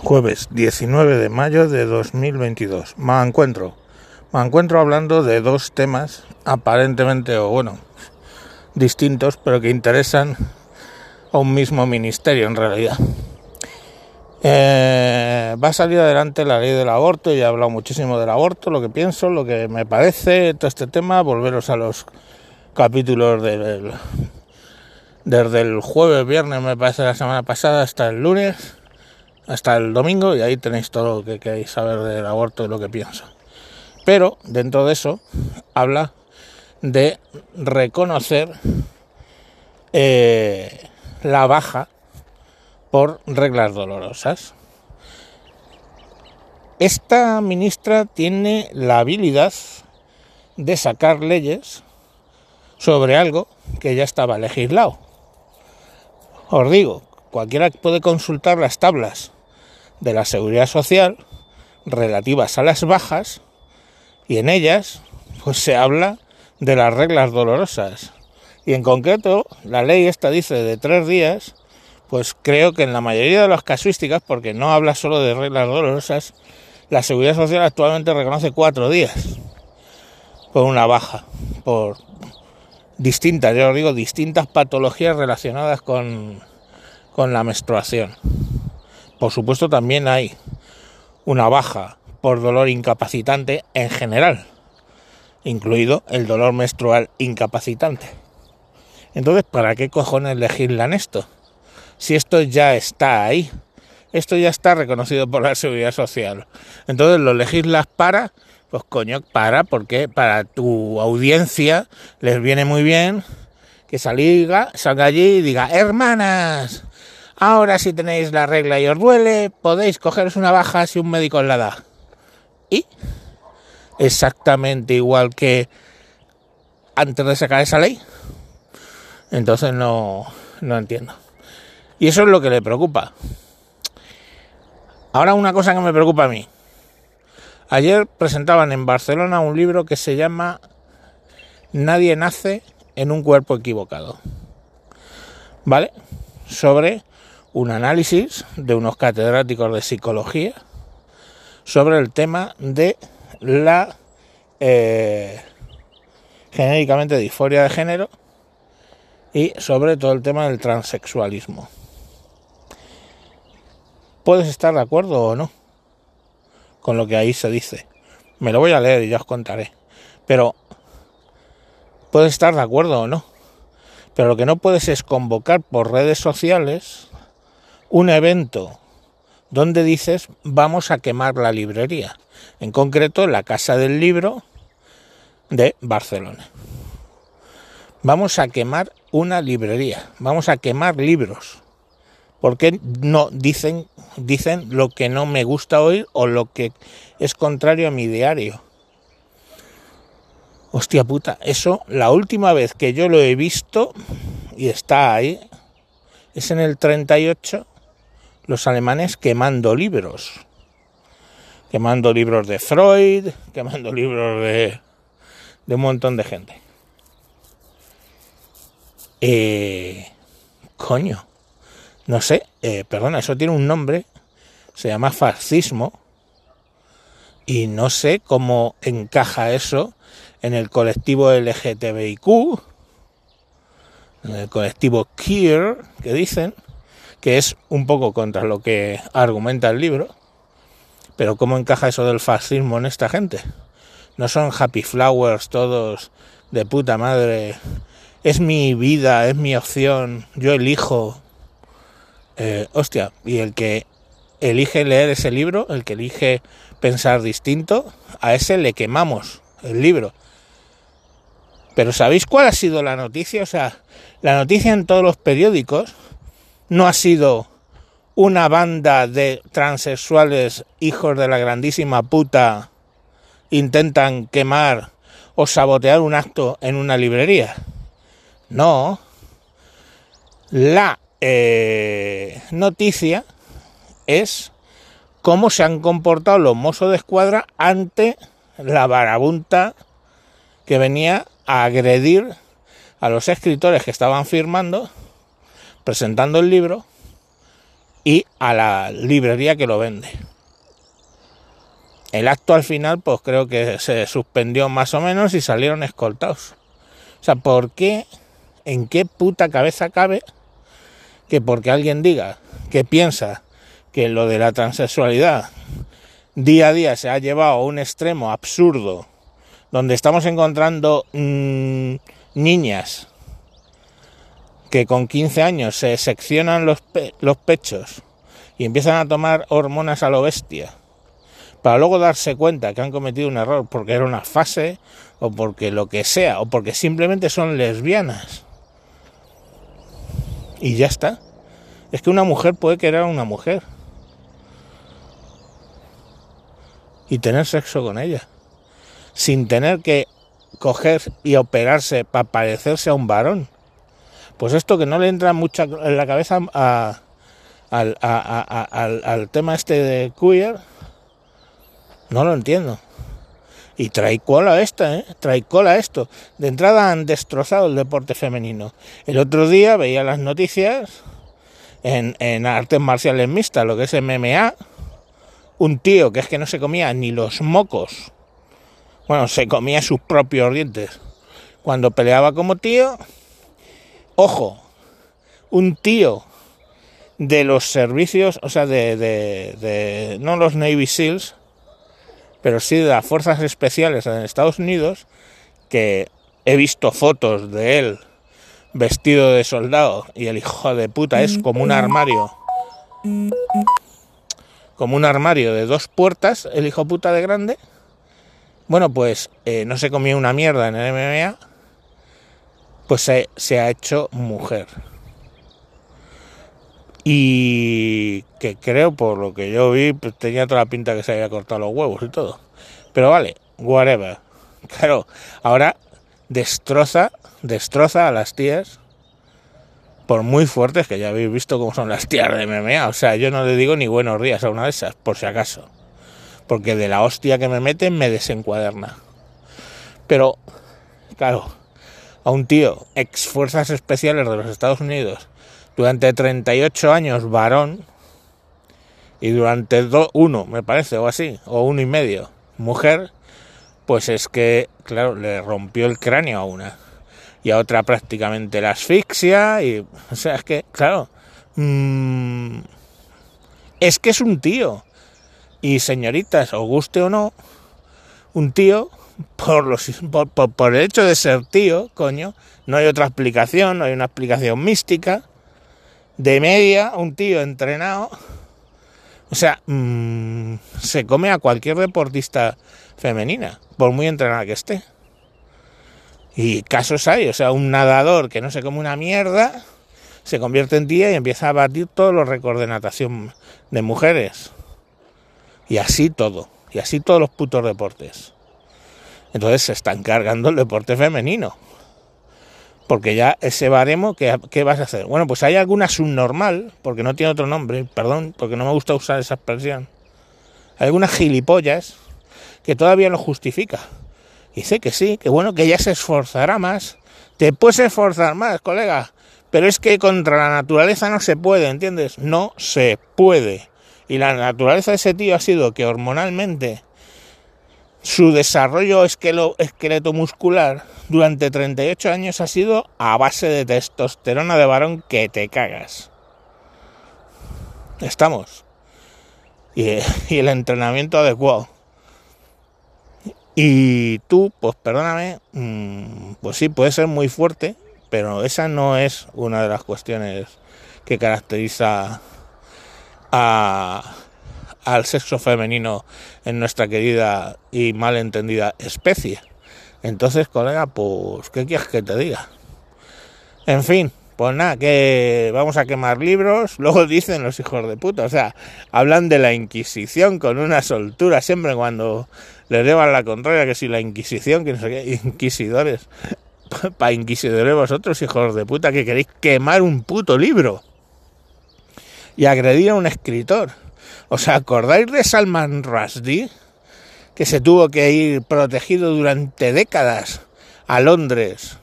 Jueves 19 de mayo de 2022. Me encuentro. Me encuentro hablando de dos temas aparentemente o bueno, distintos, pero que interesan a un mismo ministerio en realidad. Eh, va a salir adelante la ley del aborto, y he hablado muchísimo del aborto, lo que pienso, lo que me parece, todo este tema, volveros a los capítulos del, desde el jueves, viernes, me parece la semana pasada, hasta el lunes hasta el domingo y ahí tenéis todo lo que queréis saber del aborto y lo que pienso. Pero dentro de eso habla de reconocer eh, la baja por reglas dolorosas. Esta ministra tiene la habilidad de sacar leyes sobre algo que ya estaba legislado. Os digo, cualquiera puede consultar las tablas de la seguridad social relativas a las bajas y en ellas pues se habla de las reglas dolorosas. Y en concreto la ley esta dice de tres días pues creo que en la mayoría de las casuísticas porque no habla solo de reglas dolorosas la seguridad social actualmente reconoce cuatro días por una baja por distintas yo digo distintas patologías relacionadas con con la menstruación por supuesto, también hay una baja por dolor incapacitante en general, incluido el dolor menstrual incapacitante. Entonces, ¿para qué cojones legislan esto? Si esto ya está ahí, esto ya está reconocido por la seguridad social. Entonces, lo legislas para, pues coño, para, porque para tu audiencia les viene muy bien que salga, salga allí y diga, hermanas, Ahora si tenéis la regla y os duele, podéis cogeros una baja si un médico os la da. Y exactamente igual que antes de sacar esa ley. Entonces no, no entiendo. Y eso es lo que le preocupa. Ahora una cosa que me preocupa a mí. Ayer presentaban en Barcelona un libro que se llama Nadie nace en un cuerpo equivocado. ¿Vale? Sobre un análisis de unos catedráticos de psicología sobre el tema de la eh, genéricamente disforia de género y sobre todo el tema del transexualismo. Puedes estar de acuerdo o no con lo que ahí se dice. Me lo voy a leer y ya os contaré. Pero puedes estar de acuerdo o no. Pero lo que no puedes es convocar por redes sociales un evento donde dices vamos a quemar la librería, en concreto la Casa del Libro de Barcelona. Vamos a quemar una librería, vamos a quemar libros. Porque no dicen dicen lo que no me gusta oír o lo que es contrario a mi diario? Hostia puta, eso la última vez que yo lo he visto y está ahí es en el 38 los alemanes quemando libros. Quemando libros de Freud, quemando libros de, de un montón de gente. Eh, coño, no sé, eh, perdona, eso tiene un nombre, se llama fascismo, y no sé cómo encaja eso en el colectivo LGTBIQ, en el colectivo queer, que dicen, que es un poco contra lo que argumenta el libro, pero ¿cómo encaja eso del fascismo en esta gente? No son happy flowers todos de puta madre, es mi vida, es mi opción, yo elijo. Eh, hostia, y el que elige leer ese libro, el que elige pensar distinto, a ese le quemamos el libro. Pero ¿sabéis cuál ha sido la noticia? O sea, la noticia en todos los periódicos no ha sido una banda de transexuales hijos de la grandísima puta intentan quemar o sabotear un acto en una librería. No. La eh, noticia es cómo se han comportado los mozos de escuadra ante la barabunta que venía a agredir a los escritores que estaban firmando presentando el libro y a la librería que lo vende. El acto al final, pues creo que se suspendió más o menos y salieron escoltados. O sea, ¿por qué? ¿En qué puta cabeza cabe que porque alguien diga que piensa que lo de la transexualidad día a día se ha llevado a un extremo absurdo, donde estamos encontrando mmm, niñas que con 15 años se seccionan los, pe los pechos y empiezan a tomar hormonas a lo bestia, para luego darse cuenta que han cometido un error porque era una fase o porque lo que sea, o porque simplemente son lesbianas. Y ya está. Es que una mujer puede querer a una mujer. Y tener sexo con ella. Sin tener que coger y operarse para parecerse a un varón. Pues esto que no le entra mucho en la cabeza al, tema este de queer, no lo entiendo. Y trae cola esta, ¿eh? Trae cola esto. De entrada han destrozado el deporte femenino. El otro día veía las noticias en, en artes marciales mixtas, lo que es MMA, un tío que es que no se comía ni los mocos. Bueno, se comía sus propios dientes. Cuando peleaba como tío, ojo, un tío de los servicios, o sea, de, de, de no los Navy SEALs, pero sí de las fuerzas especiales en Estados Unidos, que he visto fotos de él vestido de soldado y el hijo de puta es como un armario, como un armario de dos puertas, el hijo puta de grande. Bueno, pues eh, no se comió una mierda en el MMA, pues se, ha hecho mujer. Y que creo, por lo que yo vi, pues tenía toda la pinta que se había cortado los huevos y todo. Pero vale, whatever. Claro, ahora destroza, destroza a las tías, por muy fuertes que ya habéis visto cómo son las tías de MMA. O sea, yo no le digo ni buenos días a una de esas, por si acaso. Porque de la hostia que me meten me desencuaderna. Pero, claro, a un tío ex fuerzas especiales de los Estados Unidos durante 38 años varón y durante do, uno, me parece, o así, o uno y medio, mujer, pues es que, claro, le rompió el cráneo a una. Y a otra prácticamente la asfixia y, o sea, es que, claro, mmm, es que es un tío. Y señoritas, os guste o no, un tío por, los, por, por, por el hecho de ser tío, coño, no hay otra explicación, no hay una explicación mística de media, un tío entrenado, o sea, mmm, se come a cualquier deportista femenina, por muy entrenada que esté. Y casos hay, o sea, un nadador que no se come una mierda, se convierte en tía y empieza a batir todos los récords de natación de mujeres. Y así todo, y así todos los putos deportes. Entonces se están cargando el deporte femenino porque ya ese baremo, ¿qué, ¿qué, vas a hacer? Bueno, pues hay alguna subnormal, porque no tiene otro nombre, perdón, porque no me gusta usar esa expresión. Hay algunas gilipollas que todavía lo justifica. Dice que sí, que bueno, que ella se esforzará más. Te puedes esforzar más, colega, pero es que contra la naturaleza no se puede, ¿entiendes? No se puede. Y la naturaleza de ese tío ha sido que hormonalmente su desarrollo esqueleto muscular durante 38 años ha sido a base de testosterona de varón que te cagas. Estamos. Y, y el entrenamiento adecuado. Y tú, pues perdóname, mmm, pues sí, puede ser muy fuerte, pero esa no es una de las cuestiones que caracteriza a, al sexo femenino en nuestra querida y mal entendida especie. Entonces, colega, pues, ¿qué quieres que te diga? En fin, pues nada, que vamos a quemar libros, luego dicen los hijos de puta, o sea, hablan de la Inquisición con una soltura siempre cuando les llevan la contraria, que si la Inquisición, que no sé qué, inquisidores, para inquisidores vosotros, hijos de puta, que queréis quemar un puto libro y agredir a un escritor. ¿Os acordáis de Salman Rushdie? Que se tuvo que ir protegido durante décadas a Londres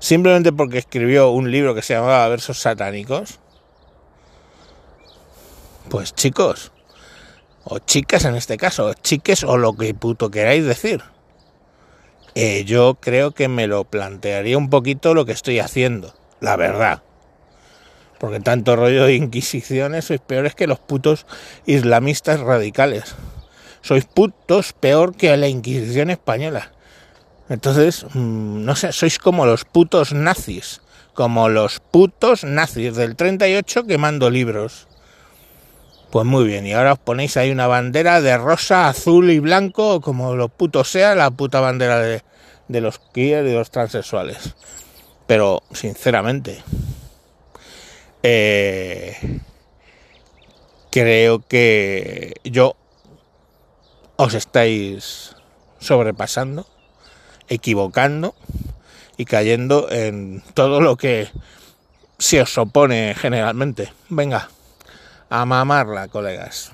simplemente porque escribió un libro que se llamaba Versos Satánicos. Pues chicos, o chicas en este caso, chiques o lo que puto queráis decir. Eh, yo creo que me lo plantearía un poquito lo que estoy haciendo, la verdad. Porque tanto rollo de inquisiciones sois peores que los putos islamistas radicales. Sois putos peor que la Inquisición española. Entonces, mm, no sé, sois como los putos nazis. Como los putos nazis del 38 quemando libros. Pues muy bien, y ahora os ponéis ahí una bandera de rosa, azul y blanco, como lo puto sea, la puta bandera de, los queer y los transexuales. Pero, sinceramente, eh, creo que yo os estáis sobrepasando, equivocando y cayendo en todo lo que se os opone generalmente. Venga, a mamarla, colegas.